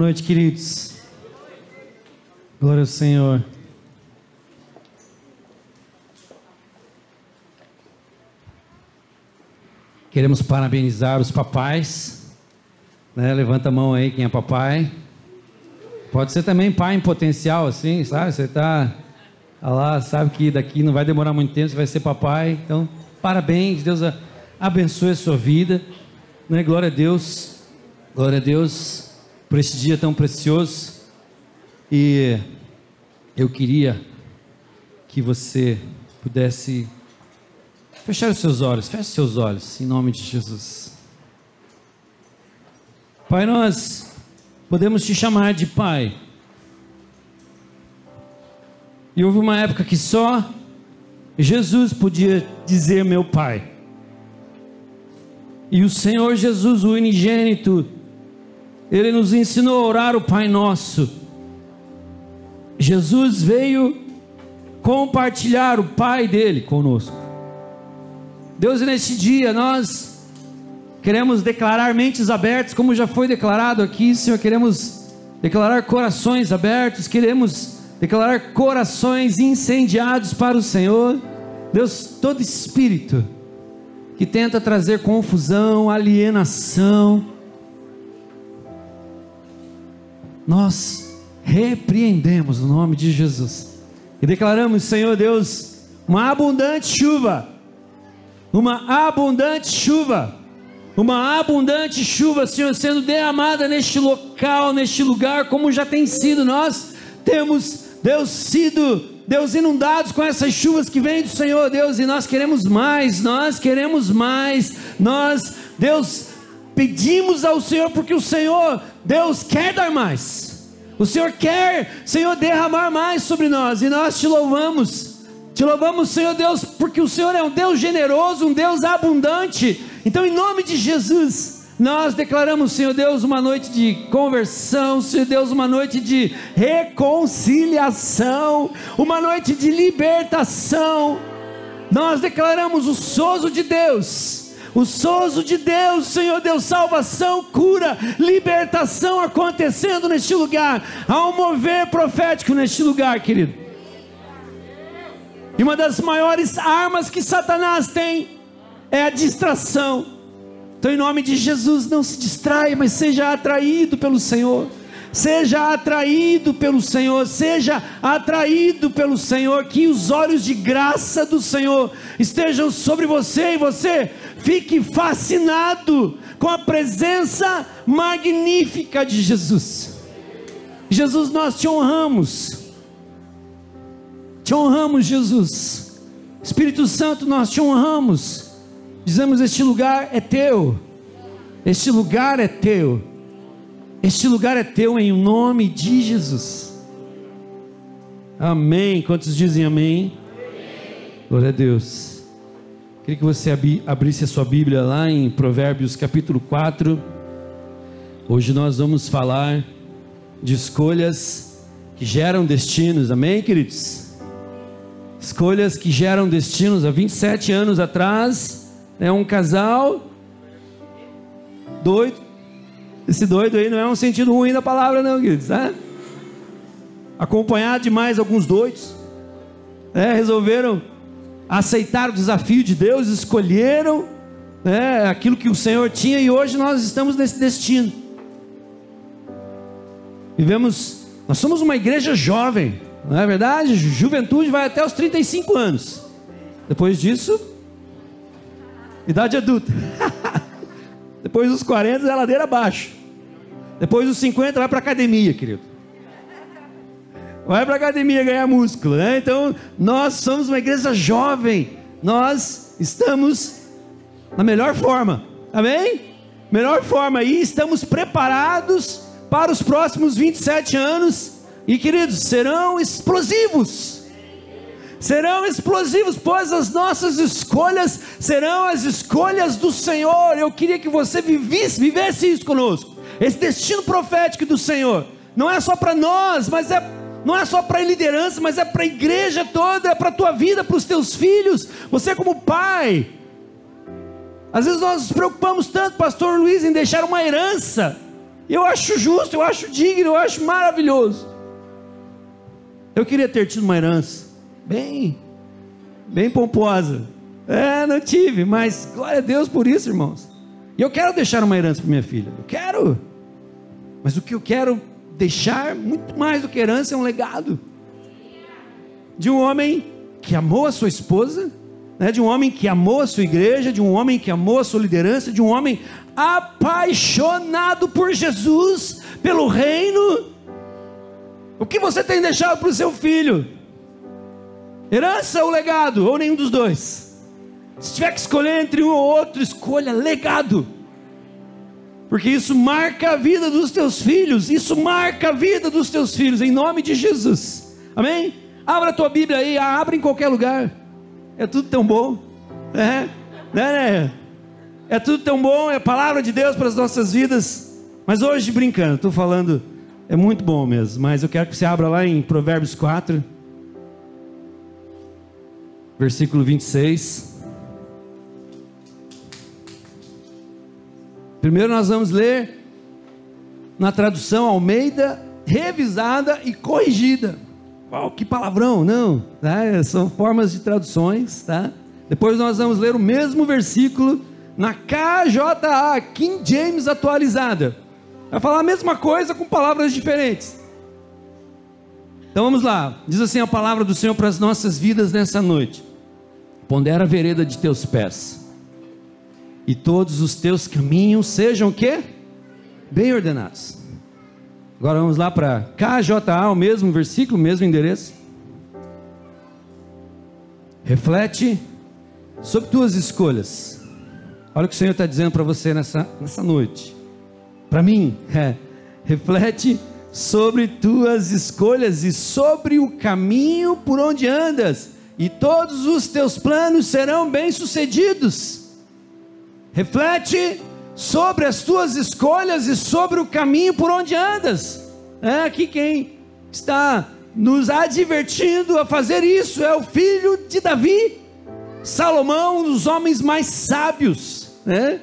noite, queridos. Glória ao Senhor. Queremos parabenizar os papais. Né? Levanta a mão aí quem é papai. Pode ser também pai em potencial, assim, sabe? Você está lá, sabe que daqui não vai demorar muito tempo, você vai ser papai. Então, parabéns, Deus abençoe a sua vida. Né? Glória a Deus. Glória a Deus por esse dia tão precioso. E eu queria que você pudesse fechar os seus olhos, feche seus olhos, em nome de Jesus. Pai, nós podemos te chamar de Pai. E houve uma época que só Jesus podia dizer meu Pai. E o Senhor Jesus, o unigênito, ele nos ensinou a orar o Pai Nosso. Jesus veio compartilhar o Pai dele conosco. Deus, neste dia nós queremos declarar mentes abertas, como já foi declarado aqui, Senhor, queremos declarar corações abertos, queremos declarar corações incendiados para o Senhor. Deus, todo espírito que tenta trazer confusão, alienação, nós repreendemos no nome de Jesus. E declaramos, Senhor Deus, uma abundante chuva, uma abundante chuva, uma abundante chuva, Senhor, sendo derramada neste local, neste lugar, como já tem sido. Nós temos, Deus, sido, Deus, inundados com essas chuvas que vêm do Senhor, Deus, e nós queremos mais, nós queremos mais, nós, Deus, pedimos ao Senhor, porque o Senhor, Deus, quer dar mais. O Senhor quer, Senhor, derramar mais sobre nós, e nós te louvamos. Te louvamos, Senhor Deus, porque o Senhor é um Deus generoso, um Deus abundante. Então, em nome de Jesus, nós declaramos, Senhor Deus, uma noite de conversão, Senhor Deus, uma noite de reconciliação, uma noite de libertação. Nós declaramos o sozo de Deus o sozo de Deus, Senhor Deus, salvação, cura, libertação acontecendo neste lugar. Há um mover profético neste lugar, querido. E uma das maiores armas que Satanás tem é a distração. Então, em nome de Jesus, não se distraia, mas seja atraído pelo Senhor seja atraído pelo Senhor, seja atraído pelo Senhor, que os olhos de graça do Senhor estejam sobre você e você fique fascinado com a presença magnífica de Jesus. Jesus, nós te honramos, te honramos, Jesus. Espírito Santo, nós te honramos. Dizemos: Este lugar é teu, este lugar é teu este lugar é teu em nome de Jesus. Amém. Quantos dizem amém? amém. Glória a Deus. Queria que você abrisse a sua Bíblia lá em Provérbios capítulo 4. Hoje nós vamos falar de escolhas que geram destinos. Amém, queridos? Escolhas que geram destinos. Há 27 anos atrás, é um casal doido esse doido aí não é um sentido ruim da palavra, não, queridos. Tá? Acompanhado de mais alguns doidos, é, resolveram aceitar o desafio de Deus, escolheram né, aquilo que o Senhor tinha e hoje nós estamos nesse destino. Vivemos, nós somos uma igreja jovem, não é verdade? Juventude vai até os 35 anos. Depois disso, idade adulta. Depois dos 40 é ladeira abaixo. Depois dos 50 vai para academia, querido. Vai para academia ganhar músculo, né? Então, nós somos uma igreja jovem. Nós estamos na melhor forma. Amém? Melhor forma e estamos preparados para os próximos 27 anos. E queridos, serão explosivos. Serão explosivos, pois as nossas escolhas serão as escolhas do Senhor. Eu queria que você vivesse, isso conosco esse destino profético do Senhor não é só para nós, mas é não é só para a liderança, mas é para a igreja toda, é para a tua vida, para os teus filhos. Você como pai, às vezes nós nos preocupamos tanto, Pastor Luiz, em deixar uma herança. Eu acho justo, eu acho digno, eu acho maravilhoso. Eu queria ter tido uma herança bem, bem pomposa. É, não tive, mas glória a Deus por isso, irmãos. E eu quero deixar uma herança para minha filha. Eu quero. Mas o que eu quero deixar, muito mais do que herança, é um legado. De um homem que amou a sua esposa, né, de um homem que amou a sua igreja, de um homem que amou a sua liderança, de um homem apaixonado por Jesus, pelo reino. O que você tem deixado para o seu filho? Herança ou legado? Ou nenhum dos dois? Se tiver que escolher entre um ou outro, escolha legado. Porque isso marca a vida dos teus filhos. Isso marca a vida dos teus filhos, em nome de Jesus. Amém? Abra a tua Bíblia aí, abra em qualquer lugar. É tudo tão bom. É, né, né? É tudo tão bom, é a palavra de Deus para as nossas vidas. Mas hoje, brincando, estou falando, é muito bom mesmo. Mas eu quero que você abra lá em Provérbios 4, versículo 26. Primeiro nós vamos ler na tradução Almeida, revisada e corrigida. Uau, que palavrão, não? Tá? São formas de traduções, tá? Depois nós vamos ler o mesmo versículo na KJA, King James atualizada. Vai falar a mesma coisa com palavras diferentes. Então vamos lá. Diz assim a palavra do Senhor para as nossas vidas nessa noite. Pondera a vereda de teus pés. E todos os teus caminhos sejam o quê? Bem ordenados. Agora vamos lá para KJA, o mesmo versículo, o mesmo endereço. Reflete sobre tuas escolhas Olha o que o Senhor está dizendo para você nessa, nessa noite. Para mim, é, reflete sobre tuas escolhas e sobre o caminho por onde andas, e todos os teus planos serão bem-sucedidos. Reflete sobre as tuas escolhas e sobre o caminho por onde andas. É aqui quem está nos advertindo a fazer isso é o filho de Davi, Salomão, um dos homens mais sábios né?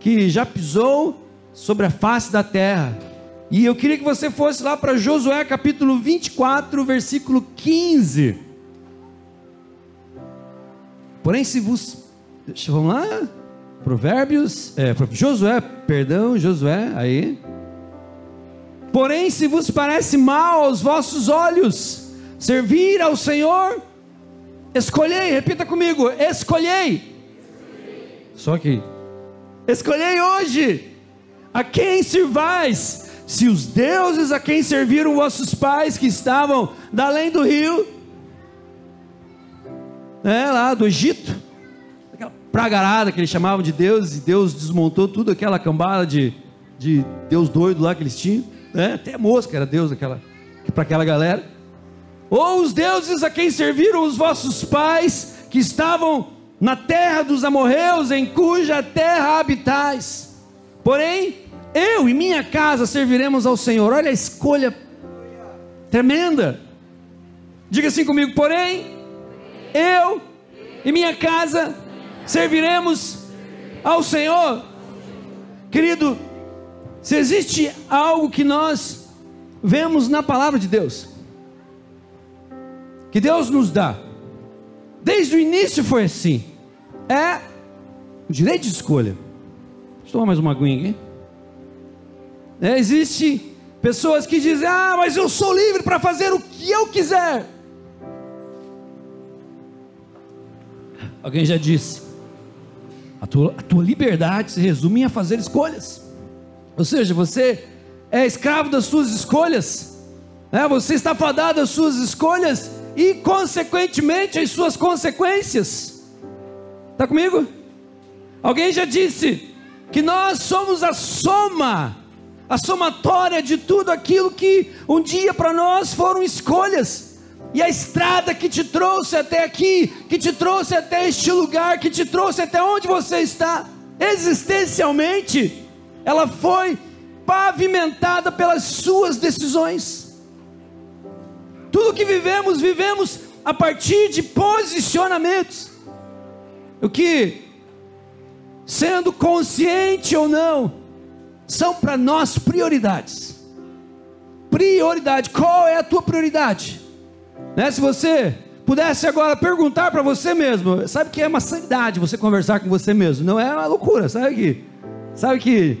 Que já pisou sobre a face da terra. E eu queria que você fosse lá para Josué capítulo 24, versículo 15. Porém, se vos. Vamos lá. Provérbios. É, Josué, perdão, Josué, aí. Porém, se vos parece mal aos vossos olhos servir ao Senhor, escolhei, repita comigo, escolhei só que escolhei hoje a quem servais, se os deuses a quem serviram vossos pais que estavam da além do rio, é, lá do Egito, aquela pragarada que eles chamavam de Deus, e Deus desmontou tudo aquela cambada de, de Deus doido lá que eles tinham, né? até mosca era Deus para aquela galera, ou os deuses a quem serviram os vossos pais que estavam na terra dos amorreus, em cuja terra habitais. Porém, eu e minha casa serviremos ao Senhor. Olha a escolha tremenda. Diga assim comigo: porém, eu e minha casa serviremos ao Senhor. Querido, se existe algo que nós vemos na palavra de Deus, que Deus nos dá, Desde o início foi assim. É o direito de escolha. Deixa eu tomar mais uma aguinha aqui. É, existe pessoas que dizem: Ah, mas eu sou livre para fazer o que eu quiser. Alguém já disse: a tua, a tua liberdade se resume a fazer escolhas. Ou seja, você é escravo das suas escolhas. É, você está fadado às suas escolhas e, consequentemente, as suas consequências. Está comigo? Alguém já disse que nós somos a soma, a somatória de tudo aquilo que um dia para nós foram escolhas. E a estrada que te trouxe até aqui, que te trouxe até este lugar, que te trouxe até onde você está, existencialmente, ela foi pavimentada pelas suas decisões. Tudo que vivemos, vivemos a partir de posicionamentos. O que, sendo consciente ou não, são para nós prioridades. Prioridade, qual é a tua prioridade? Né? Se você pudesse agora perguntar para você mesmo, sabe que é uma sanidade você conversar com você mesmo, não é uma loucura, sabe que, sabe que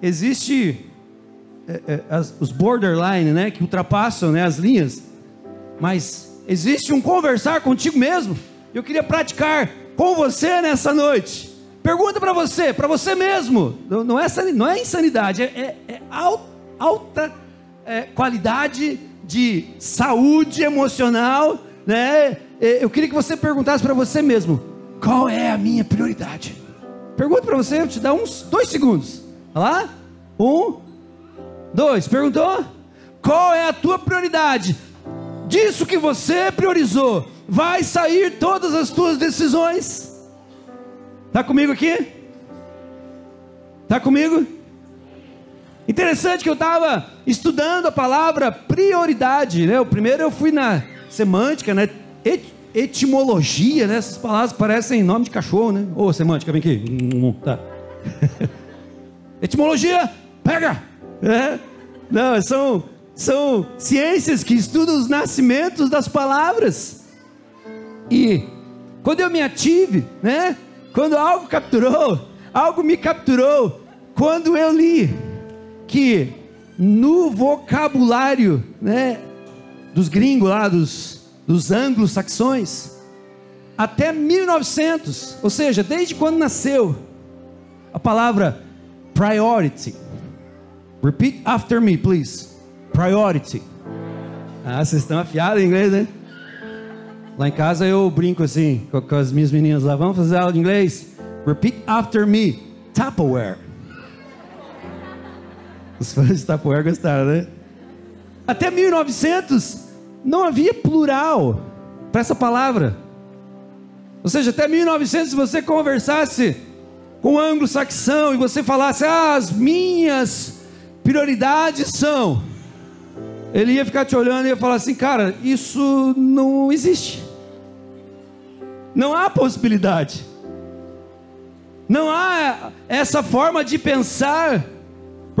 existe é, é, as, os borderline, né, que ultrapassam né, as linhas, mas existe um conversar contigo mesmo. Eu queria praticar com você nessa noite. Pergunta para você, para você mesmo. Não é, não é insanidade, é, é, é alta é, qualidade de saúde emocional. Né? Eu queria que você perguntasse para você mesmo: qual é a minha prioridade? Pergunta para você, eu te dar uns dois segundos. Olha lá? Um, dois. Perguntou? Qual é a tua prioridade? Disso que você priorizou, vai sair todas as tuas decisões. Está comigo aqui? Está comigo? Interessante que eu estava estudando a palavra prioridade, né? O primeiro eu fui na semântica, né? Et etimologia, né? Essas palavras parecem nome de cachorro, né? Ô, semântica, vem aqui. Tá. etimologia, pega! É? Não, são, são ciências que estudam os nascimentos das palavras. E quando eu me ative, né? Quando algo capturou, algo me capturou, quando eu li que no vocabulário, né, dos gringos lá, dos, dos anglo-saxões, até 1900, ou seja, desde quando nasceu, a palavra priority. Repeat after me, please. Priority. Ah, vocês estão afiados em inglês, né? Lá em casa eu brinco assim com, com as minhas meninas lá. Vamos fazer aula de inglês? Repeat after me. Tupperware. Os fãs de gostaram, né? Até 1900 não havia plural para essa palavra. Ou seja, até 1900 se você conversasse com anglo-saxão e você falasse: "Ah, as minhas prioridades são ele ia ficar te olhando e ia falar assim: cara, isso não existe. Não há possibilidade. Não há essa forma de pensar,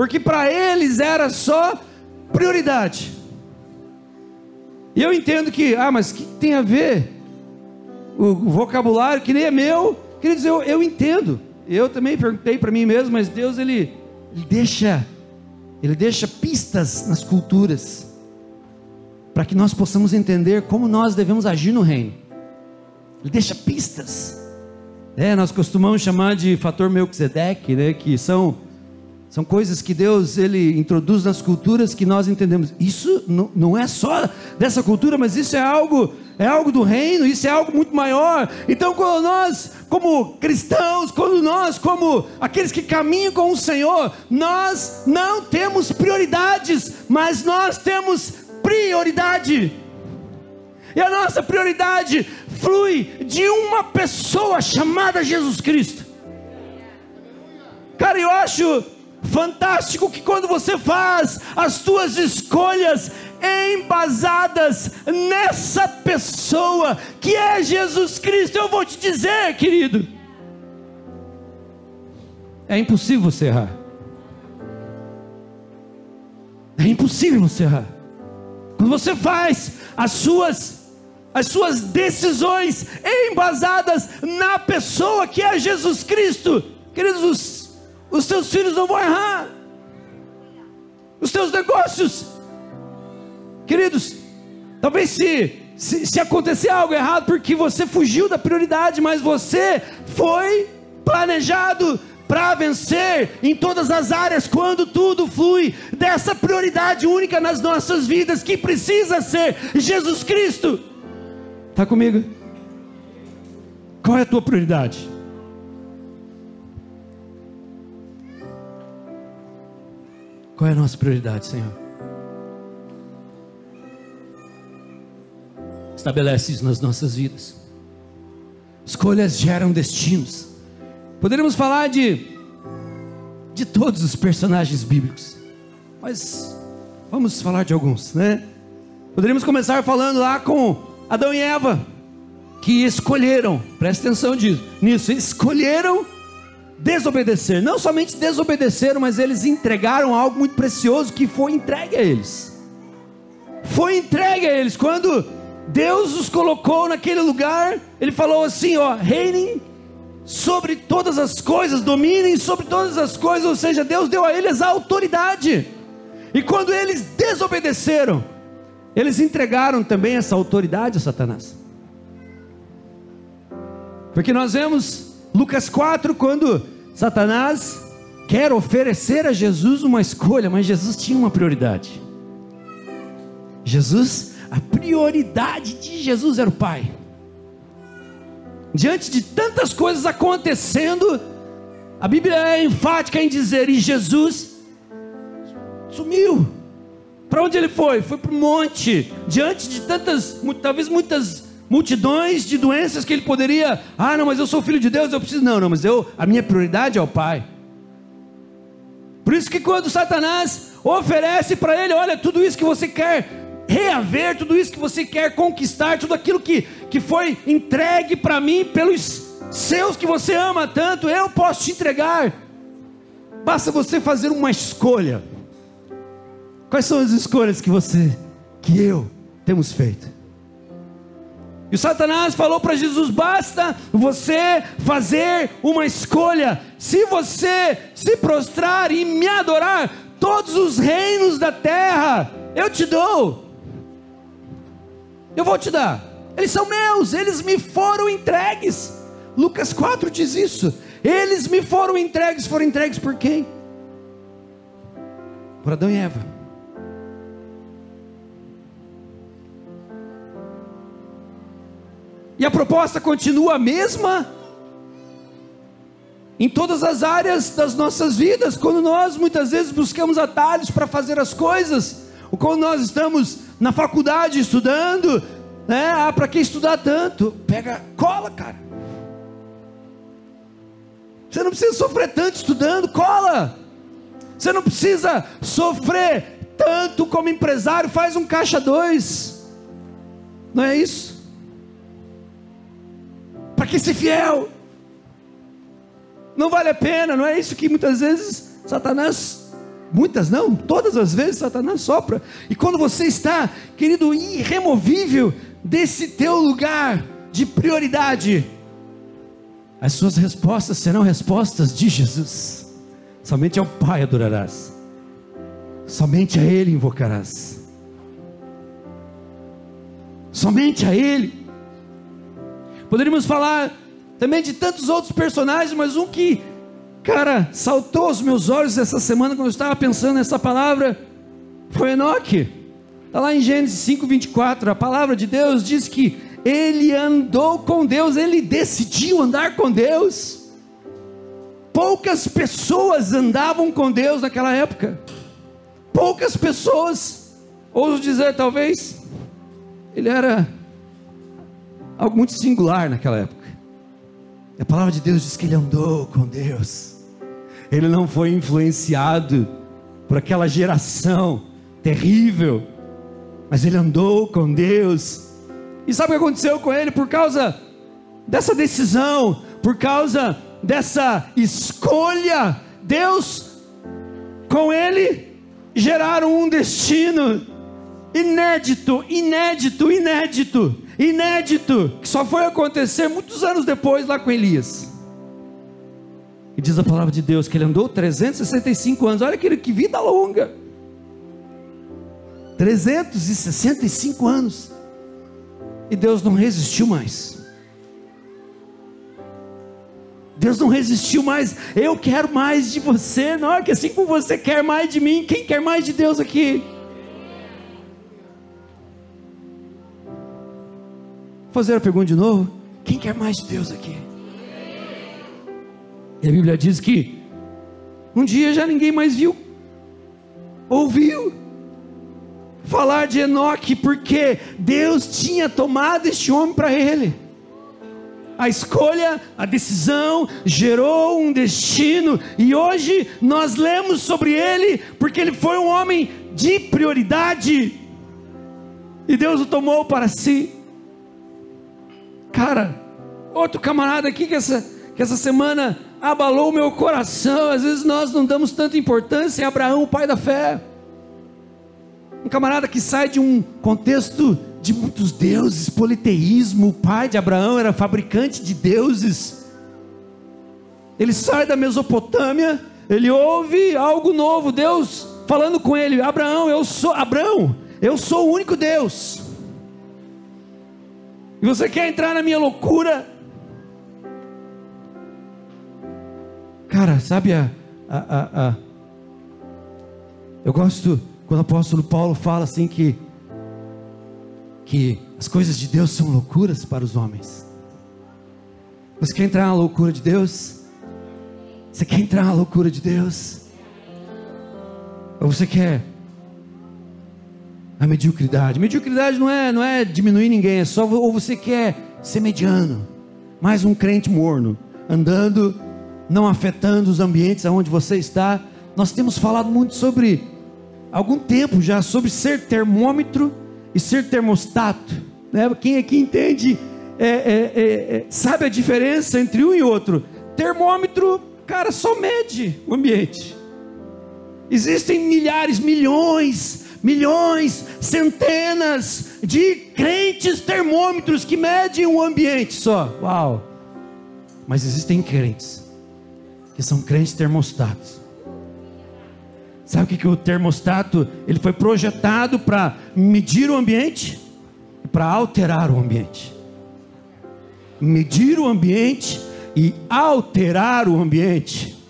porque para eles era só prioridade. E eu entendo que, ah, mas que tem a ver? O vocabulário que nem é meu, queridos, eu, eu entendo. Eu também perguntei para mim mesmo, mas Deus ele, ele deixa ele deixa pistas nas culturas para que nós possamos entender como nós devemos agir no reino. Ele deixa pistas. É, nós costumamos chamar de fator Melquisedeque, né, que são são coisas que Deus ele introduz nas culturas que nós entendemos. Isso não, é só dessa cultura, mas isso é algo é algo do reino, isso é algo muito maior. Então, quando nós, como cristãos, quando nós, como aqueles que caminham com o Senhor, nós não temos prioridades, mas nós temos prioridade. E a nossa prioridade flui de uma pessoa chamada Jesus Cristo. Cara, eu acho fantástico que quando você faz as suas escolhas embasadas nessa pessoa que é Jesus Cristo, eu vou te dizer, querido, é impossível você errar. É impossível você errar. Quando você faz as suas as suas decisões embasadas na pessoa que é Jesus Cristo, queridos, os, teus filhos não vão errar, os teus negócios, queridos, talvez se, se, se acontecer algo errado porque você fugiu da prioridade, mas você foi planejado para vencer em todas as áreas quando tudo flui dessa prioridade única nas nossas vidas que precisa ser Jesus Cristo. Está comigo? Qual é a tua prioridade? Qual é a nossa prioridade, Senhor? Estabelece isso nas nossas vidas. Escolhas geram destinos. Poderíamos falar de de todos os personagens bíblicos, mas vamos falar de alguns, né? Poderíamos começar falando lá com Adão e Eva, que escolheram, presta atenção nisso, escolheram desobedecer. Não somente desobedeceram, mas eles entregaram algo muito precioso que foi entregue a eles. Foi entregue a eles. Quando Deus os colocou naquele lugar, Ele falou assim: ó, reinem sobre todas as coisas, dominem sobre todas as coisas, ou seja, Deus deu a eles a autoridade. E quando eles desobedeceram, eles entregaram também essa autoridade a Satanás. Porque nós vemos Lucas 4, quando Satanás quer oferecer a Jesus uma escolha, mas Jesus tinha uma prioridade. Jesus, a prioridade de Jesus era o Pai. Diante de tantas coisas acontecendo, a Bíblia é enfática em dizer: e Jesus sumiu. Para onde ele foi? Foi para o monte, diante de tantas, talvez muitas multidões de doenças que ele poderia, ah, não, mas eu sou filho de Deus, eu preciso, não, não, mas eu, a minha prioridade é o Pai. Por isso que quando Satanás oferece para ele, olha, tudo isso que você quer reaver, tudo isso que você quer conquistar, tudo aquilo que, que foi entregue para mim pelos seus que você ama tanto, eu posso te entregar. Basta você fazer uma escolha. Quais são as escolhas que você, que eu temos feito? E Satanás falou para Jesus: basta você fazer uma escolha. Se você se prostrar e me adorar, todos os reinos da terra eu te dou. Eu vou te dar. Eles são meus, eles me foram entregues. Lucas 4 diz isso. Eles me foram entregues, foram entregues por quem? Por Adão e Eva. E a proposta continua a mesma em todas as áreas das nossas vidas, quando nós muitas vezes buscamos atalhos para fazer as coisas, ou quando nós estamos na faculdade estudando, né? Ah, para que estudar tanto? Pega, cola, cara. Você não precisa sofrer tanto estudando, cola. Você não precisa sofrer tanto como empresário, faz um caixa dois. Não é isso? Que ser fiel? Não vale a pena, não é isso que muitas vezes Satanás, muitas não, todas as vezes Satanás sopra. E quando você está, querido, irremovível desse teu lugar de prioridade, as suas respostas serão respostas de Jesus. Somente ao Pai adorarás, somente a Ele invocarás, somente a Ele. Poderíamos falar também de tantos outros personagens, mas um que, cara, saltou aos meus olhos essa semana quando eu estava pensando nessa palavra foi Enoque. Está lá em Gênesis 5:24, a palavra de Deus diz que ele andou com Deus, ele decidiu andar com Deus. Poucas pessoas andavam com Deus naquela época. Poucas pessoas, ouso dizer talvez, ele era algo muito singular naquela época. A palavra de Deus diz que ele andou com Deus, ele não foi influenciado por aquela geração terrível, mas ele andou com Deus. E sabe o que aconteceu com ele? Por causa dessa decisão, por causa dessa escolha, Deus com ele geraram um destino inédito, inédito, inédito inédito, que só foi acontecer muitos anos depois lá com Elias. E diz a palavra de Deus que ele andou 365 anos. Olha que, que vida longa. 365 anos. E Deus não resistiu mais. Deus não resistiu mais. Eu quero mais de você. Não é que assim como você quer mais de mim, quem quer mais de Deus aqui? Fazer a pergunta de novo: quem quer mais de Deus aqui? E a Bíblia diz que um dia já ninguém mais viu, ouviu falar de Enoque, porque Deus tinha tomado este homem para ele. A escolha, a decisão gerou um destino, e hoje nós lemos sobre ele, porque ele foi um homem de prioridade, e Deus o tomou para si. Cara, outro camarada aqui que essa, que essa semana abalou o meu coração. Às vezes nós não damos tanta importância em Abraão, o pai da fé. Um camarada que sai de um contexto de muitos deuses, politeísmo. O pai de Abraão era fabricante de deuses. Ele sai da Mesopotâmia, ele ouve algo novo, Deus falando com ele: Abraão, eu sou Abraão, eu sou o único Deus. E você quer entrar na minha loucura? Cara, sabe a, a, a, a eu gosto quando o apóstolo Paulo fala assim que que as coisas de Deus são loucuras para os homens. Você quer entrar na loucura de Deus? Você quer entrar na loucura de Deus? Ou você quer a mediocridade? Mediocridade não é, não é diminuir ninguém, é só ou você quer ser mediano, mais um crente morno, andando, não afetando os ambientes aonde você está. Nós temos falado muito sobre algum tempo já sobre ser termômetro e ser termostato. Né? Quem aqui entende, é, é, é, é, sabe a diferença entre um e outro. Termômetro, cara, só mede o ambiente. Existem milhares, milhões, milhões, centenas de crentes termômetros que medem o ambiente só. Uau! Mas existem crentes que são crentes termostatos Sabe o que, que o termostato ele foi projetado para medir o ambiente e para alterar o ambiente. Medir o ambiente e alterar o ambiente.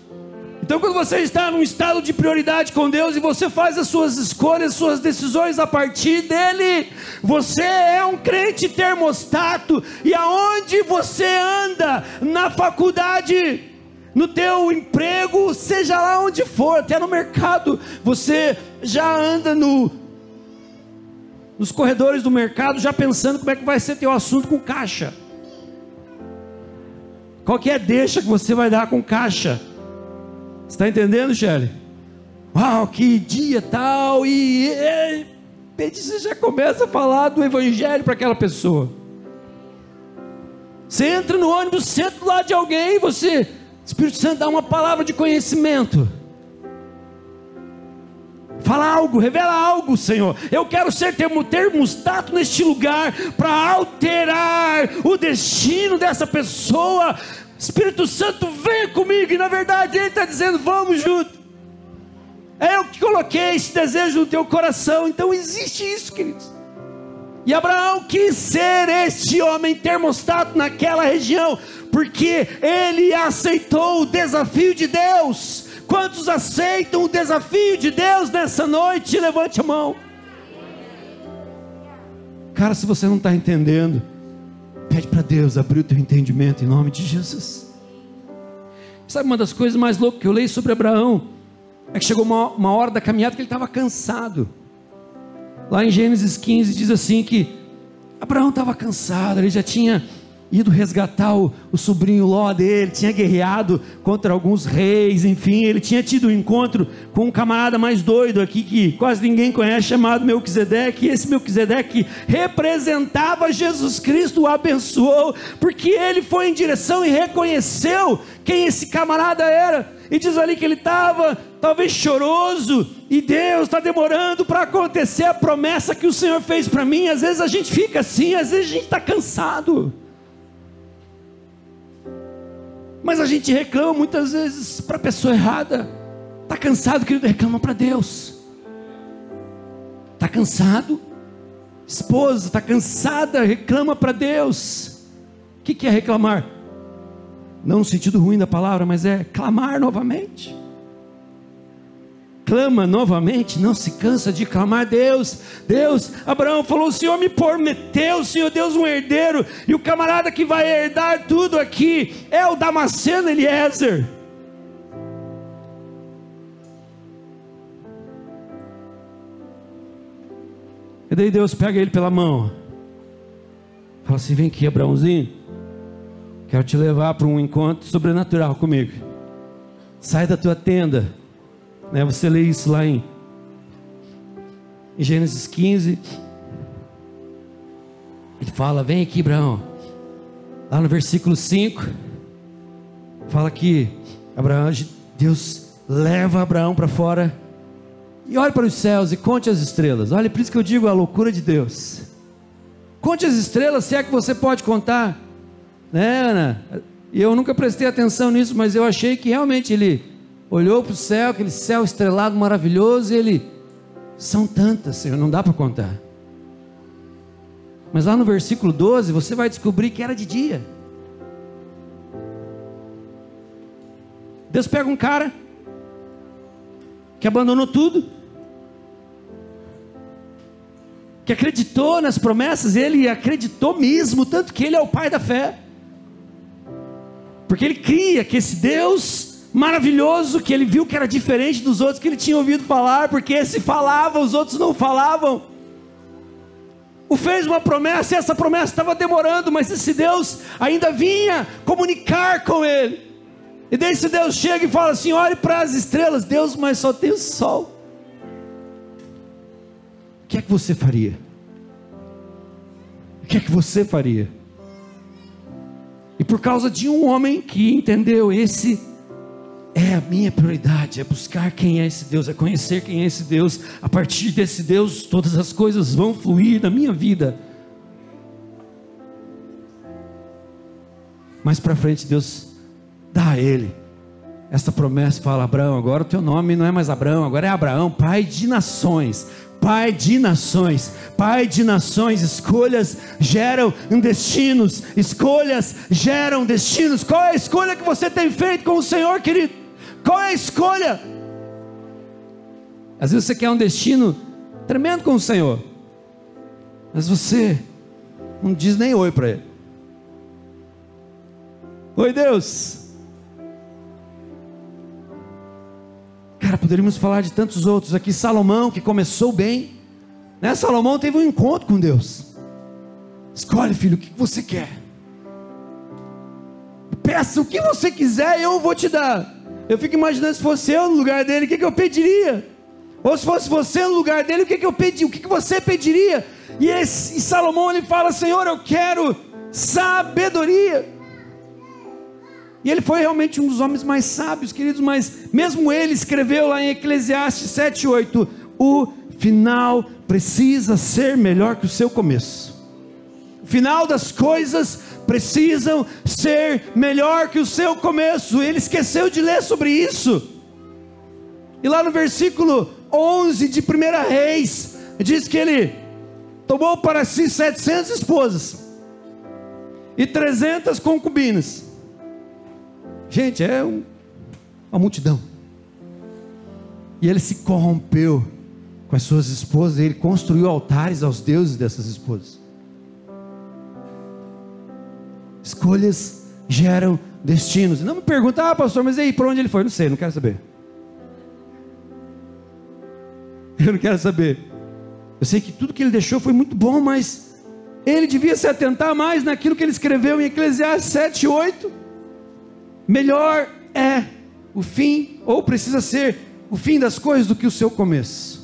Então, quando você está num estado de prioridade com Deus e você faz as suas escolhas, suas decisões a partir dele, você é um crente termostato. E aonde você anda na faculdade, no teu emprego, seja lá onde for, até no mercado, você já anda no, nos corredores do mercado, já pensando como é que vai ser teu assunto com caixa. Qual que é a deixa que você vai dar com caixa? Está entendendo, Shelly? Uau, que dia tal, e, e, e você já começa a falar do evangelho para aquela pessoa. Você entra no ônibus, senta do lado de alguém, você Espírito Santo dá uma palavra de conhecimento. Fala algo, revela algo, Senhor. Eu quero ser termostato neste lugar para alterar o destino dessa pessoa. Espírito Santo, venha comigo. E na verdade Ele está dizendo: vamos junto. É eu que coloquei esse desejo no teu coração. Então existe isso, queridos. E Abraão quis ser este homem termostato naquela região, porque ele aceitou o desafio de Deus. Quantos aceitam o desafio de Deus nessa noite? Levante a mão. Cara, se você não está entendendo, pede para Deus abrir o teu entendimento em nome de Jesus. Sabe uma das coisas mais loucas que eu leio sobre Abraão? É que chegou uma, uma hora da caminhada que ele estava cansado. Lá em Gênesis 15 diz assim que Abraão estava cansado, ele já tinha ido resgatar o, o, sobrinho Ló dele, tinha guerreado contra alguns reis, enfim, ele tinha tido um encontro com um camarada mais doido aqui que quase ninguém conhece, chamado Melquisedeque, e esse Melquisedeque representava Jesus Cristo, o abençoou, porque ele foi em direção e reconheceu quem esse camarada era, e diz ali que ele estava talvez choroso, e Deus está demorando para acontecer a promessa que o Senhor fez para mim. Às vezes a gente fica assim, às vezes a gente está cansado. Mas a gente reclama muitas vezes para a pessoa errada. Está cansado, querido? Reclama para Deus. Está cansado? Esposa, está cansada? Reclama para Deus. O que, que é reclamar? Não no sentido ruim da palavra, mas é clamar novamente clama novamente, não se cansa de clamar Deus. Deus, Abraão falou: o Senhor me prometeu, Senhor Deus, um herdeiro, e o camarada que vai herdar tudo aqui é o Damasceno Eliezer. E daí Deus pega ele pela mão, fala assim: vem aqui, Abraãozinho, quero te levar para um encontro sobrenatural comigo. Sai da tua tenda né? Você lê isso lá em, em Gênesis 15. Ele fala: Vem aqui, Abraão. Lá no versículo 5. fala que Abraão, Deus leva Abraão para fora e olhe para os céus e conte as estrelas. Olha, por isso que eu digo a loucura de Deus. Conte as estrelas, se é que você pode contar, né, Ana? Eu nunca prestei atenção nisso, mas eu achei que realmente ele olhou para o céu, aquele céu estrelado maravilhoso, e ele, são tantas, Senhor, não dá para contar. Mas lá no versículo 12, você vai descobrir que era de dia. Deus pega um cara que abandonou tudo, que acreditou nas promessas, ele acreditou mesmo, tanto que ele é o pai da fé, porque ele cria que esse Deus maravilhoso, que ele viu que era diferente dos outros que ele tinha ouvido falar, porque esse falava, os outros não falavam, o fez uma promessa e essa promessa estava demorando, mas esse Deus ainda vinha comunicar com ele. E daí esse Deus chega e fala assim: olhe para as estrelas, Deus, mas só tem o sol. O que é que você faria? O que é que você faria? E por causa de um homem que entendeu esse é a minha prioridade, é buscar quem é esse Deus, é conhecer quem é esse Deus. A partir desse Deus, todas as coisas vão fluir na minha vida. Mais para frente, Deus dá a ele essa promessa. Fala, Abraão, agora o teu nome não é mais Abraão, agora é Abraão, pai de nações. Pai de nações, Pai de nações, escolhas geram destinos, escolhas geram destinos. Qual é a escolha que você tem feito com o Senhor, querido? Qual é a escolha? Às vezes você quer um destino tremendo com o Senhor, mas você não diz nem oi para Ele. Oi, Deus. Cara, poderíamos falar de tantos outros aqui. Salomão, que começou bem, né? Salomão teve um encontro com Deus. Escolhe, filho, o que você quer. Peça o que você quiser, eu vou te dar. Eu fico imaginando se fosse eu no lugar dele, o que, que eu pediria? Ou se fosse você no lugar dele, o que, que eu pedi? O que, que você pediria? E, esse, e Salomão ele fala: Senhor, eu quero sabedoria. E ele foi realmente um dos homens mais sábios, queridos, mas mesmo ele escreveu lá em Eclesiastes 7:8, o final precisa ser melhor que o seu começo. O final das coisas precisam ser melhor que o seu começo. Ele esqueceu de ler sobre isso. E lá no versículo 11 de 1 Reis, diz que ele tomou para si 700 esposas e 300 concubinas. Gente, é um, uma multidão. E ele se corrompeu com as suas esposas, ele construiu altares aos deuses dessas esposas. Escolhas geram destinos. Não me pergunta, ah, pastor, mas aí, para onde ele foi? Não sei, não quero saber. Eu não quero saber. Eu sei que tudo que ele deixou foi muito bom, mas ele devia se atentar mais naquilo que ele escreveu em Eclesiastes 7, 8 melhor é o fim, ou precisa ser o fim das coisas do que o seu começo.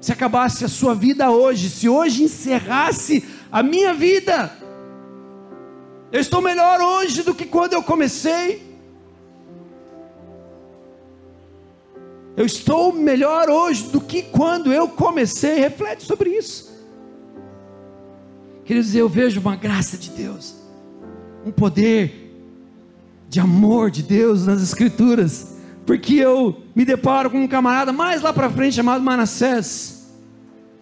Se acabasse a sua vida hoje, se hoje encerrasse a minha vida, eu estou melhor hoje do que quando eu comecei. Eu estou melhor hoje do que quando eu comecei. Reflete sobre isso. Quer dizer, eu vejo uma graça de Deus, um poder de amor de Deus nas Escrituras, porque eu me deparo com um camarada mais lá para frente chamado Manassés,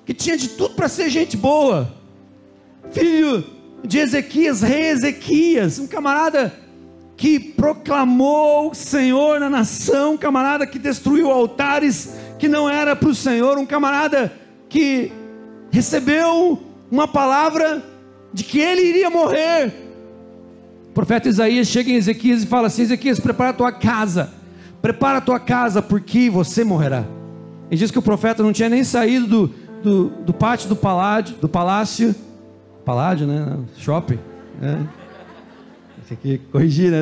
que tinha de tudo para ser gente boa, filho de Ezequias, rei Ezequias, um camarada que proclamou o Senhor na nação, um camarada que destruiu altares que não era para o Senhor, um camarada que recebeu uma palavra de que ele iria morrer, o profeta Isaías chega em Ezequias e fala assim: Ezequias, prepara a tua casa, prepara a tua casa, porque você morrerá. E diz que o profeta não tinha nem saído do, do, do pátio do palácio, do palácio, palácio, né? Shopping. Né? Tem que corrigir, né?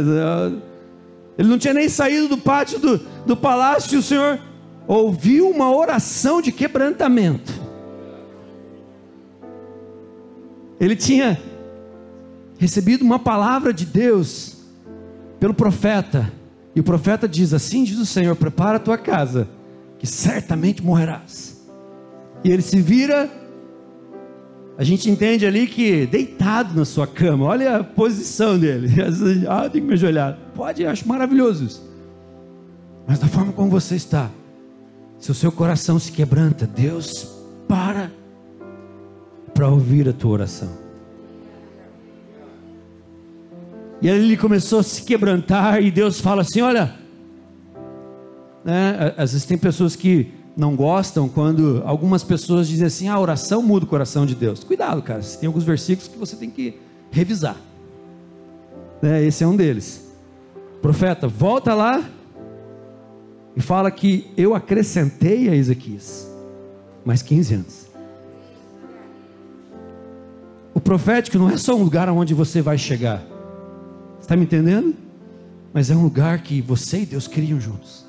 Ele não tinha nem saído do pátio do, do palácio e o Senhor ouviu uma oração de quebrantamento. Ele tinha recebido uma palavra de Deus pelo profeta. E o profeta diz: Assim diz o Senhor: prepara a tua casa, que certamente morrerás. E ele se vira, a gente entende ali que deitado na sua cama, olha a posição dele. Ah, tem que me ajoelhar. Pode, acho maravilhoso isso. Mas da forma como você está, se o seu coração se quebranta, Deus para para ouvir a tua oração. E ele começou a se quebrantar e Deus fala assim: olha, né, às vezes tem pessoas que não gostam quando algumas pessoas dizem assim: ah, a oração muda o coração de Deus. Cuidado, cara, tem alguns versículos que você tem que revisar. Né, esse é um deles. Profeta, volta lá e fala que eu acrescentei a Ezequias mais 15 anos. O profético não é só um lugar onde você vai chegar. Está me entendendo? Mas é um lugar que você e Deus criam juntos.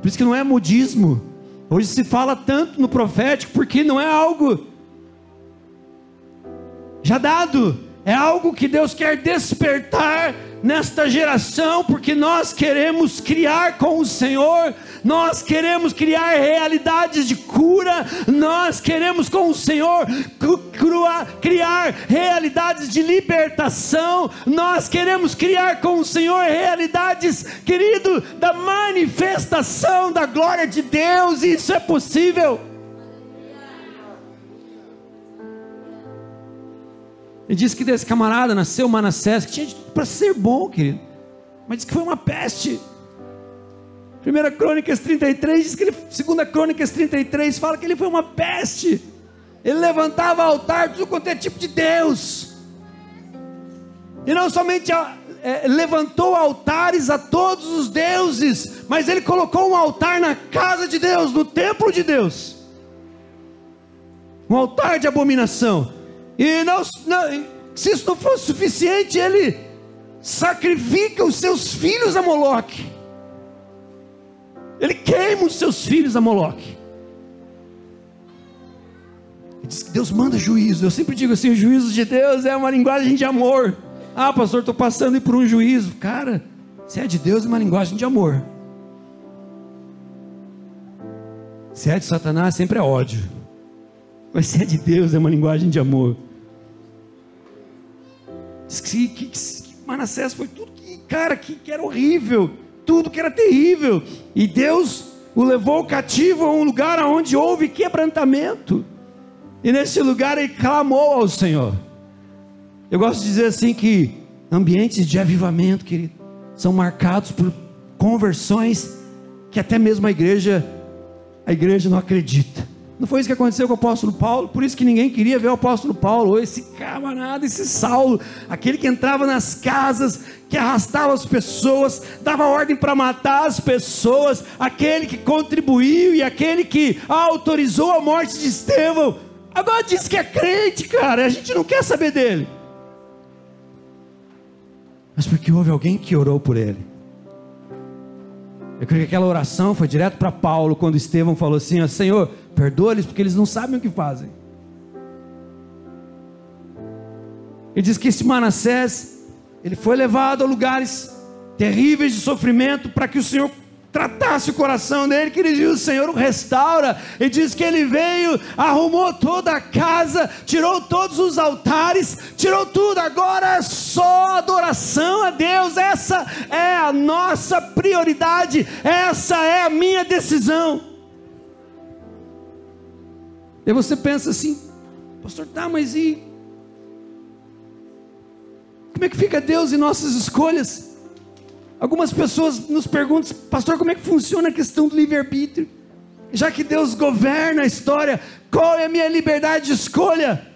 Por isso que não é modismo. Hoje se fala tanto no profético porque não é algo já dado, é algo que Deus quer despertar nesta geração, porque nós queremos criar com o Senhor, nós queremos criar realidades de cura, nós queremos com o Senhor criar realidades de libertação, nós queremos criar com o Senhor realidades, querido, da manifestação da glória de Deus, isso é possível. Ele disse que desse camarada nasceu Manassés, que tinha para ser bom, querido. Mas disse que foi uma peste. 1 Crônicas 33 diz que ele, 2 Crônicas 33 fala que ele foi uma peste. Ele levantava altar tudo quanto é tipo de Deus. E não somente é, levantou altares a todos os deuses, mas ele colocou um altar na casa de Deus, no templo de Deus. Um altar de abominação. E não, não, se isso não fosse suficiente, ele sacrifica os seus filhos a Moloque. Ele queima os seus filhos a Moloque. Ele diz que Deus manda juízo. Eu sempre digo assim: o juízo de Deus é uma linguagem de amor. Ah, pastor, estou passando por um juízo. Cara, se é de Deus, é uma linguagem de amor. Se é de Satanás, sempre é ódio. Mas se é de Deus, é uma linguagem de amor. Diz que, que, que Manassés foi tudo que, cara, que, que era horrível, tudo que era terrível. E Deus o levou cativo a um lugar onde houve quebrantamento. E nesse lugar ele clamou ao Senhor. Eu gosto de dizer assim que ambientes de avivamento, querido, são marcados por conversões que até mesmo a igreja a igreja não acredita. Não foi isso que aconteceu com o apóstolo Paulo? Por isso que ninguém queria ver o apóstolo Paulo, esse camarada, esse Saulo, aquele que entrava nas casas, que arrastava as pessoas, dava ordem para matar as pessoas, aquele que contribuiu e aquele que autorizou a morte de Estevão. Agora diz que é crente, cara, a gente não quer saber dele. Mas porque houve alguém que orou por ele. Eu creio que aquela oração foi direto para Paulo, quando Estevão falou assim: Senhor, perdoa-lhes porque eles não sabem o que fazem. Ele diz que esse Manassés, ele foi levado a lugares terríveis de sofrimento para que o Senhor tratasse o coração dele, que ele diz, o Senhor o restaura, e diz que ele veio, arrumou toda a casa, tirou todos os altares, tirou tudo, agora é só adoração a Deus, essa é a nossa prioridade, essa é a minha decisão. E você pensa assim, pastor, tá, mas e? Como é que fica Deus em nossas escolhas? Algumas pessoas nos perguntam, pastor, como é que funciona a questão do livre-arbítrio? Já que Deus governa a história, qual é a minha liberdade de escolha?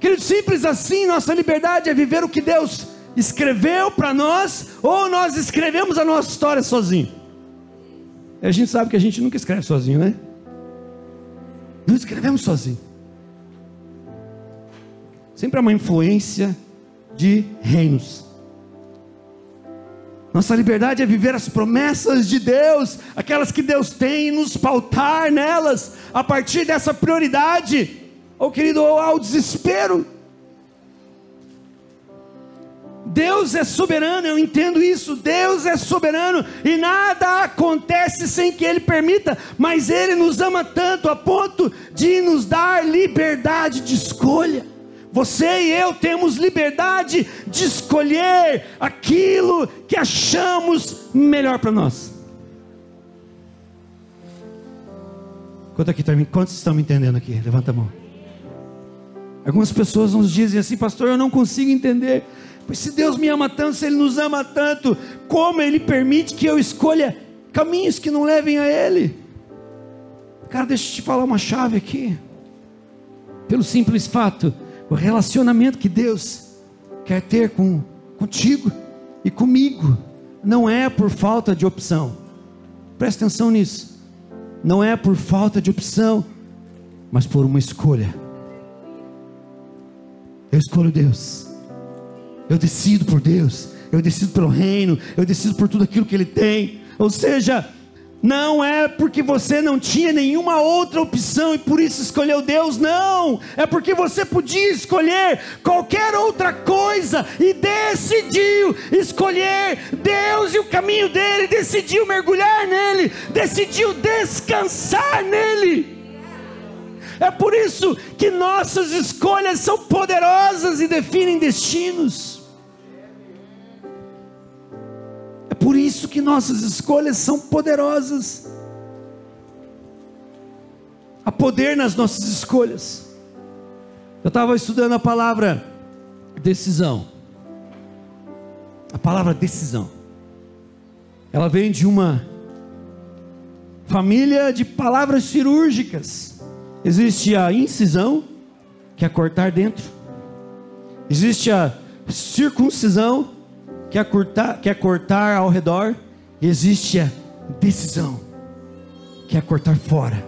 Querido, simples assim, nossa liberdade é viver o que Deus escreveu para nós, ou nós escrevemos a nossa história sozinho. A gente sabe que a gente nunca escreve sozinho, né? Não escrevemos sozinho. Sempre há uma influência de reinos. Nossa liberdade é viver as promessas de Deus, aquelas que Deus tem, e nos pautar nelas, a partir dessa prioridade, ou querido, ou ao desespero. Deus é soberano, eu entendo isso. Deus é soberano e nada acontece sem que Ele permita, mas Ele nos ama tanto a ponto de nos dar liberdade de escolha. Você e eu temos liberdade de escolher aquilo que achamos melhor para nós. Quanto aqui, quantos estão me entendendo aqui? Levanta a mão. Algumas pessoas nos dizem assim, pastor, eu não consigo entender. Pois se Deus me ama tanto, se Ele nos ama tanto, como Ele permite que eu escolha caminhos que não levem a Ele? Cara, deixa eu te falar uma chave aqui. Pelo simples fato, o relacionamento que Deus quer ter com contigo e comigo não é por falta de opção. Presta atenção nisso. Não é por falta de opção, mas por uma escolha. Eu escolho Deus. Eu decido por Deus, eu decido pelo reino, eu decido por tudo aquilo que Ele tem. Ou seja, não é porque você não tinha nenhuma outra opção e por isso escolheu Deus, não. É porque você podia escolher qualquer outra coisa e decidiu escolher Deus e o caminho dele, decidiu mergulhar nele, decidiu descansar nele. É por isso que nossas escolhas são poderosas e definem destinos. Por isso que nossas escolhas são poderosas. Há poder nas nossas escolhas. Eu estava estudando a palavra decisão. A palavra decisão. Ela vem de uma família de palavras cirúrgicas. Existe a incisão, que é cortar dentro. Existe a circuncisão, quer cortar, quer cortar ao redor, existe a decisão, que é cortar fora.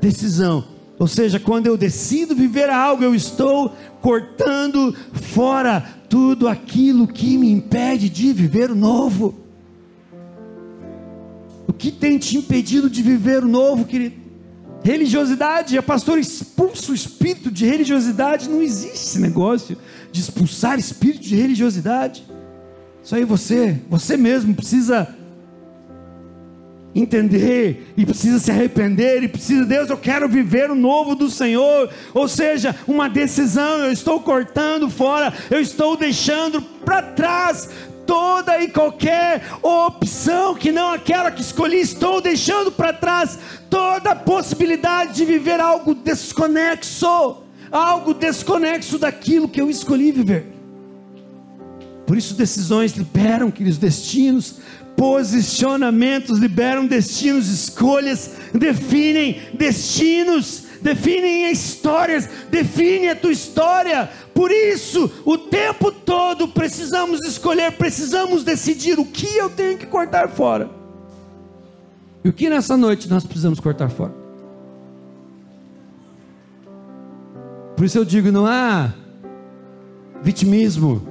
Decisão, ou seja, quando eu decido viver algo, eu estou cortando fora tudo aquilo que me impede de viver o novo. O que tem te impedido de viver o novo, querido? Religiosidade, a pastora expulsa o espírito de religiosidade, não existe esse negócio de expulsar espírito de religiosidade. Isso aí você, você mesmo precisa entender e precisa se arrepender e precisa, Deus, eu quero viver o novo do Senhor. Ou seja, uma decisão, eu estou cortando fora, eu estou deixando para trás toda e qualquer opção que não aquela que escolhi, estou deixando para trás toda a possibilidade de viver algo desconexo, algo desconexo daquilo que eu escolhi viver. Por isso, decisões liberam, queridos, destinos, posicionamentos liberam destinos, escolhas definem destinos, definem histórias, define a tua história. Por isso, o tempo todo precisamos escolher, precisamos decidir o que eu tenho que cortar fora. E o que nessa noite nós precisamos cortar fora? Por isso eu digo, não há vitimismo,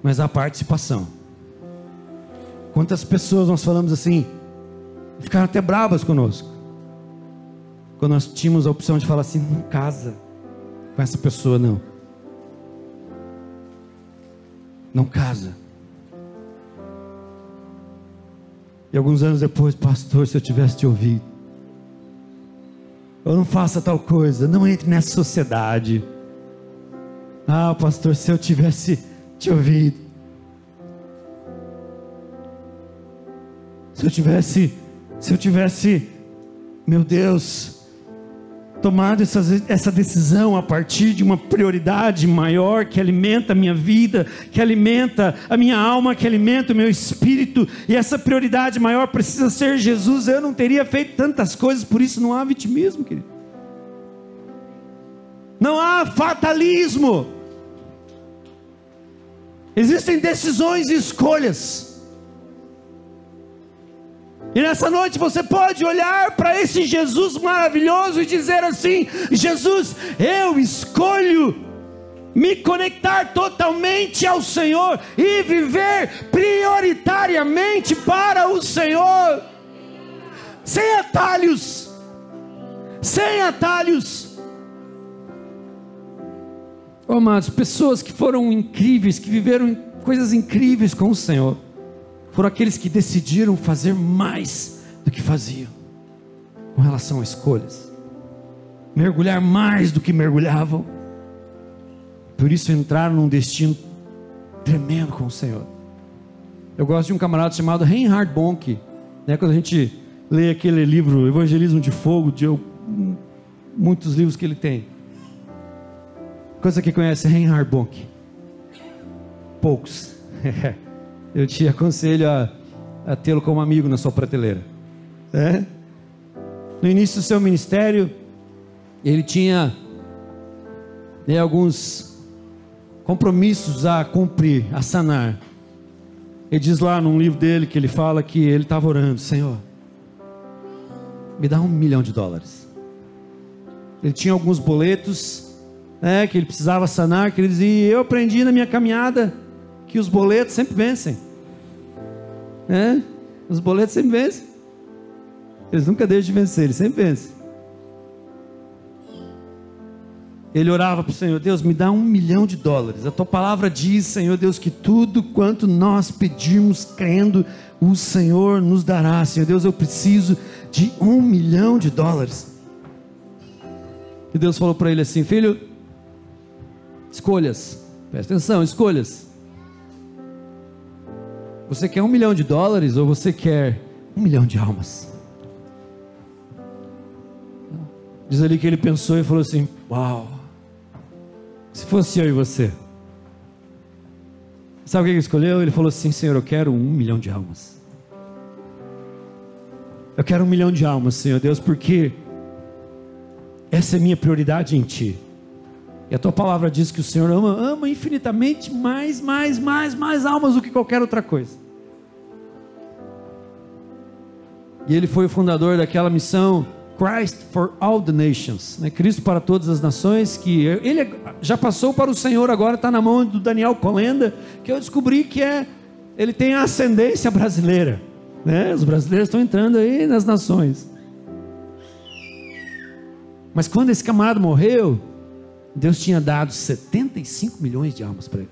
mas há participação. Quantas pessoas nós falamos assim, ficaram até bravas conosco, quando nós tínhamos a opção de falar assim: não casa com essa pessoa, não não casa. E alguns anos depois, pastor, se eu tivesse te ouvido, eu não faça tal coisa, não entre nessa sociedade. Ah, pastor, se eu tivesse te ouvido, se eu tivesse, se eu tivesse, meu Deus, tomado essa, essa decisão a partir de uma prioridade maior que alimenta a minha vida, que alimenta a minha alma, que alimenta o meu espírito, e essa prioridade maior precisa ser Jesus. Eu não teria feito tantas coisas, por isso não há vitimismo, querido. Não há fatalismo. Existem decisões e escolhas. E nessa noite você pode olhar para esse Jesus maravilhoso e dizer assim: Jesus, eu escolho me conectar totalmente ao Senhor e viver prioritariamente para o Senhor, sem atalhos, sem atalhos. Oh, pessoas que foram incríveis, que viveram coisas incríveis com o Senhor, foram aqueles que decidiram fazer mais do que faziam com relação a escolhas, mergulhar mais do que mergulhavam, por isso entraram num destino tremendo com o Senhor. Eu gosto de um camarada chamado Reinhard Bonk, né? Quando a gente lê aquele livro Evangelismo de Fogo, de muitos livros que ele tem. Coisa que conhece Reinhard Bonk? Poucos. Eu te aconselho a, a tê-lo como amigo na sua prateleira. É? No início do seu ministério, ele tinha né, alguns compromissos a cumprir, a sanar. Ele diz lá num livro dele que ele fala que ele estava orando, Senhor, me dá um milhão de dólares. Ele tinha alguns boletos, né, que ele precisava sanar, que ele dizia, eu aprendi na minha caminhada que os boletos sempre vencem. Né? Os boletos sempre vencem. Eles nunca deixam de vencer, eles sempre vencem. Ele orava para o Senhor, Deus, me dá um milhão de dólares. A tua palavra diz, Senhor Deus, que tudo quanto nós pedimos, crendo, o Senhor nos dará. Senhor Deus, eu preciso de um milhão de dólares. E Deus falou para ele assim: Filho, escolhas, presta atenção, escolhas. Você quer um milhão de dólares ou você quer um milhão de almas? Diz ali que ele pensou e falou assim: Uau, se fosse eu e você. Sabe o que ele escolheu? Ele falou assim: Senhor, eu quero um milhão de almas. Eu quero um milhão de almas, Senhor Deus, porque essa é minha prioridade em Ti. E a Tua palavra diz que o Senhor ama, ama infinitamente mais, mais, mais, mais almas do que qualquer outra coisa. E ele foi o fundador daquela missão Christ for all the nations, né? Cristo para todas as nações, que ele já passou para o Senhor, agora está na mão do Daniel Colenda, que eu descobri que é, ele tem a ascendência brasileira, né? Os brasileiros estão entrando aí nas nações. Mas quando esse camarada morreu, Deus tinha dado 75 milhões de almas para ele.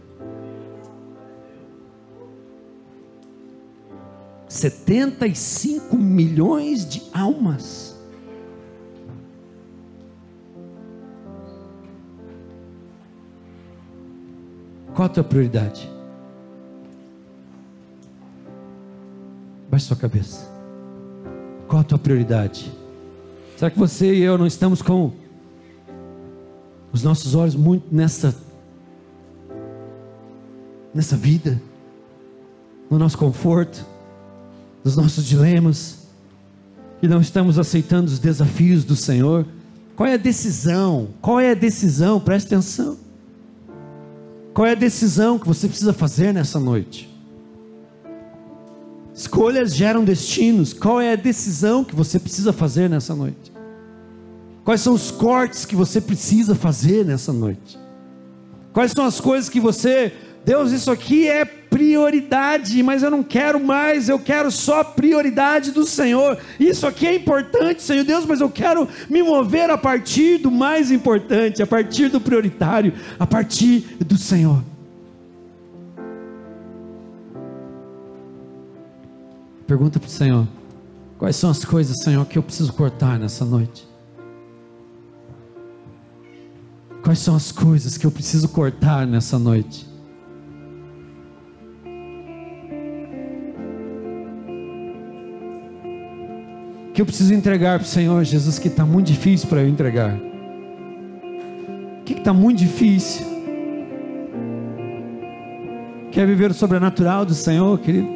75 milhões de almas. Qual a tua prioridade? Baixe sua cabeça. Qual a tua prioridade? Será que você e eu não estamos com os nossos olhos muito nessa nessa vida, no nosso conforto, nos nossos dilemas, e não estamos aceitando os desafios do Senhor? Qual é a decisão? Qual é a decisão? Preste atenção. Qual é a decisão que você precisa fazer nessa noite? Escolhas geram destinos. Qual é a decisão que você precisa fazer nessa noite? Quais são os cortes que você precisa fazer nessa noite? Quais são as coisas que você, Deus, isso aqui é prioridade, mas eu não quero mais, eu quero só prioridade do Senhor. Isso aqui é importante, Senhor Deus, mas eu quero me mover a partir do mais importante, a partir do prioritário, a partir do Senhor. Pergunta para o Senhor: quais são as coisas, Senhor, que eu preciso cortar nessa noite? Quais são as coisas que eu preciso cortar nessa noite? Que eu preciso entregar para o Senhor Jesus que está muito difícil para eu entregar. O que está muito difícil? Quer viver o sobrenatural do Senhor, querido?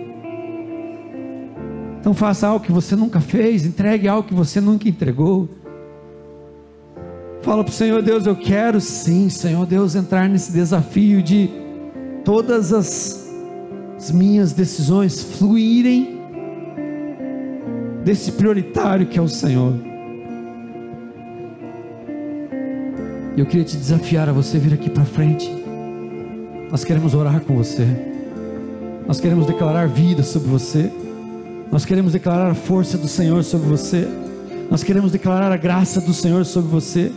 Então faça algo que você nunca fez, entregue algo que você nunca entregou. Fala para o Senhor Deus, eu quero sim, Senhor Deus, entrar nesse desafio de todas as, as minhas decisões fluírem desse prioritário que é o Senhor. Eu queria te desafiar a você vir aqui para frente. Nós queremos orar com você. Nós queremos declarar vida sobre você. Nós queremos declarar a força do Senhor sobre você. Nós queremos declarar a graça do Senhor sobre você.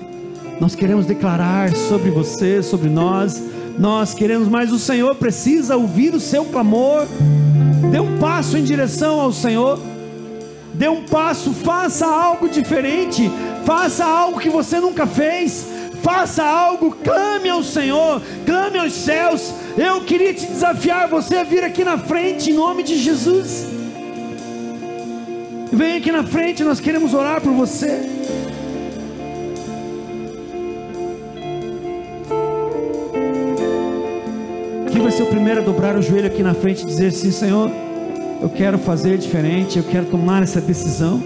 Nós queremos declarar sobre você, sobre nós. Nós queremos, mas o Senhor precisa ouvir o seu clamor. Dê um passo em direção ao Senhor. Dê um passo, faça algo diferente. Faça algo que você nunca fez. Faça algo, clame ao Senhor, clame aos céus. Eu queria te desafiar você a vir aqui na frente em nome de Jesus. Vem aqui na frente, nós queremos orar por você. Primeiro a dobrar o joelho aqui na frente e dizer assim: Senhor, eu quero fazer diferente, eu quero tomar essa decisão,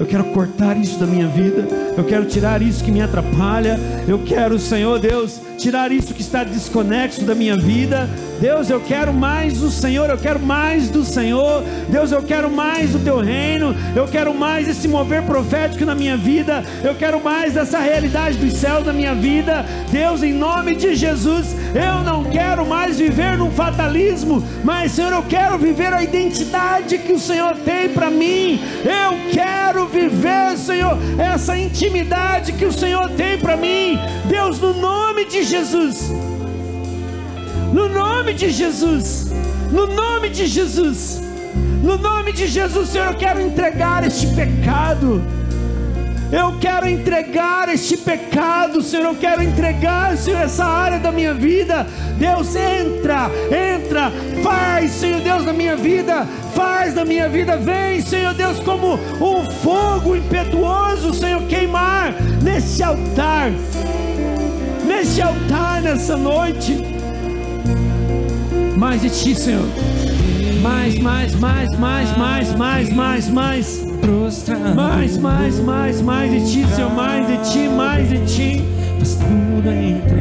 eu quero cortar isso da minha vida, eu quero tirar isso que me atrapalha, eu quero, Senhor Deus, tirar isso que está desconexo da minha vida. Deus, eu quero mais do Senhor, eu quero mais do Senhor. Deus, eu quero mais do teu reino, eu quero mais esse mover profético na minha vida, eu quero mais dessa realidade dos céus na minha vida. Deus, em nome de Jesus, eu não quero mais viver num fatalismo, mas Senhor, eu quero viver a identidade que o Senhor tem para mim. Eu quero viver, Senhor, essa intimidade que o Senhor tem para mim. Deus, no nome de Jesus. No nome de Jesus. No nome de Jesus. No nome de Jesus, Senhor, eu quero entregar este pecado. Eu quero entregar este pecado, Senhor. Eu quero entregar, Senhor, essa área da minha vida. Deus, entra, entra, faz, Senhor Deus, na minha vida. Faz na minha vida, vem, Senhor Deus, como um fogo impetuoso, Senhor, queimar nesse altar neste altar nessa noite. Mais de ti, Senhor. Mais, mais, mais, mais, mais, mais, mais, mais. Mais, mais, mais, mais de ti, Senhor. Mais de ti, mais de ti.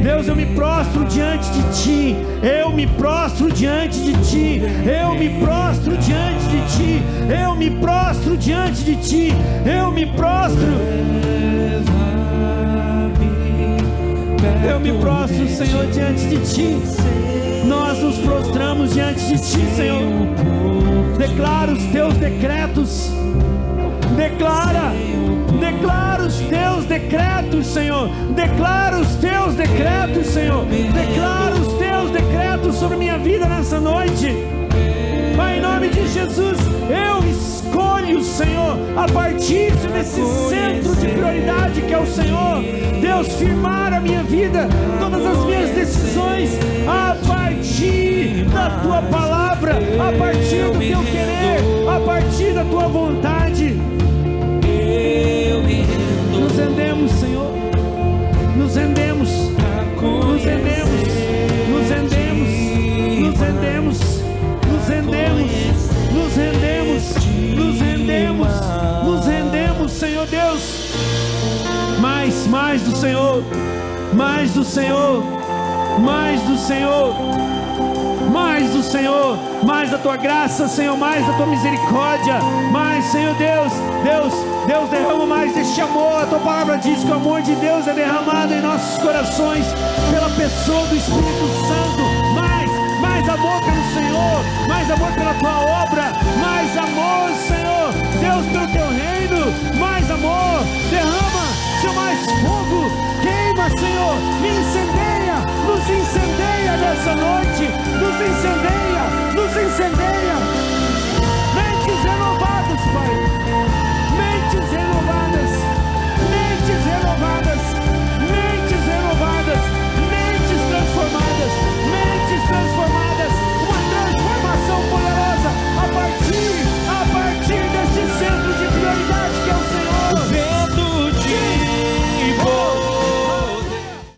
Deus, eu me prostro diante de ti. Eu me prostro diante de ti. Eu me prostro diante de ti. Eu me prostro diante de ti. Eu me prostro. Eu me prostro, Senhor, diante de Ti. Nós nos prostramos diante de Ti, Senhor. Declara os Teus decretos. Declara, declara os Teus decretos, Senhor. Declara os Teus decretos, Senhor. Declara os Teus decretos sobre minha vida nessa noite. Pai, em nome de Jesus, eu escolho, Senhor, a partir desse centro de prioridade que é o Senhor, Deus, firmar a minha vida, todas as minhas decisões, a partir da tua palavra, a partir do teu querer, a partir da tua vontade. Senhor, mais do Senhor, mais do Senhor, mais do Senhor, mais da tua graça, Senhor, mais da tua misericórdia, mais, Senhor Deus, Deus, Deus derrama mais este amor. A tua palavra diz que o amor de Deus é derramado em nossos corações pela pessoa do Espírito Santo. Mais, mais amor pelo Senhor, mais amor pela tua obra, mais amor, Senhor, Deus, pelo teu reino, mais amor, derrama, fogo, queima, Senhor, me incendeia, nos incendeia nessa noite, nos incendeia, nos incendeia. Mentes renovadas, Pai, mentes renovadas, mentes renovadas.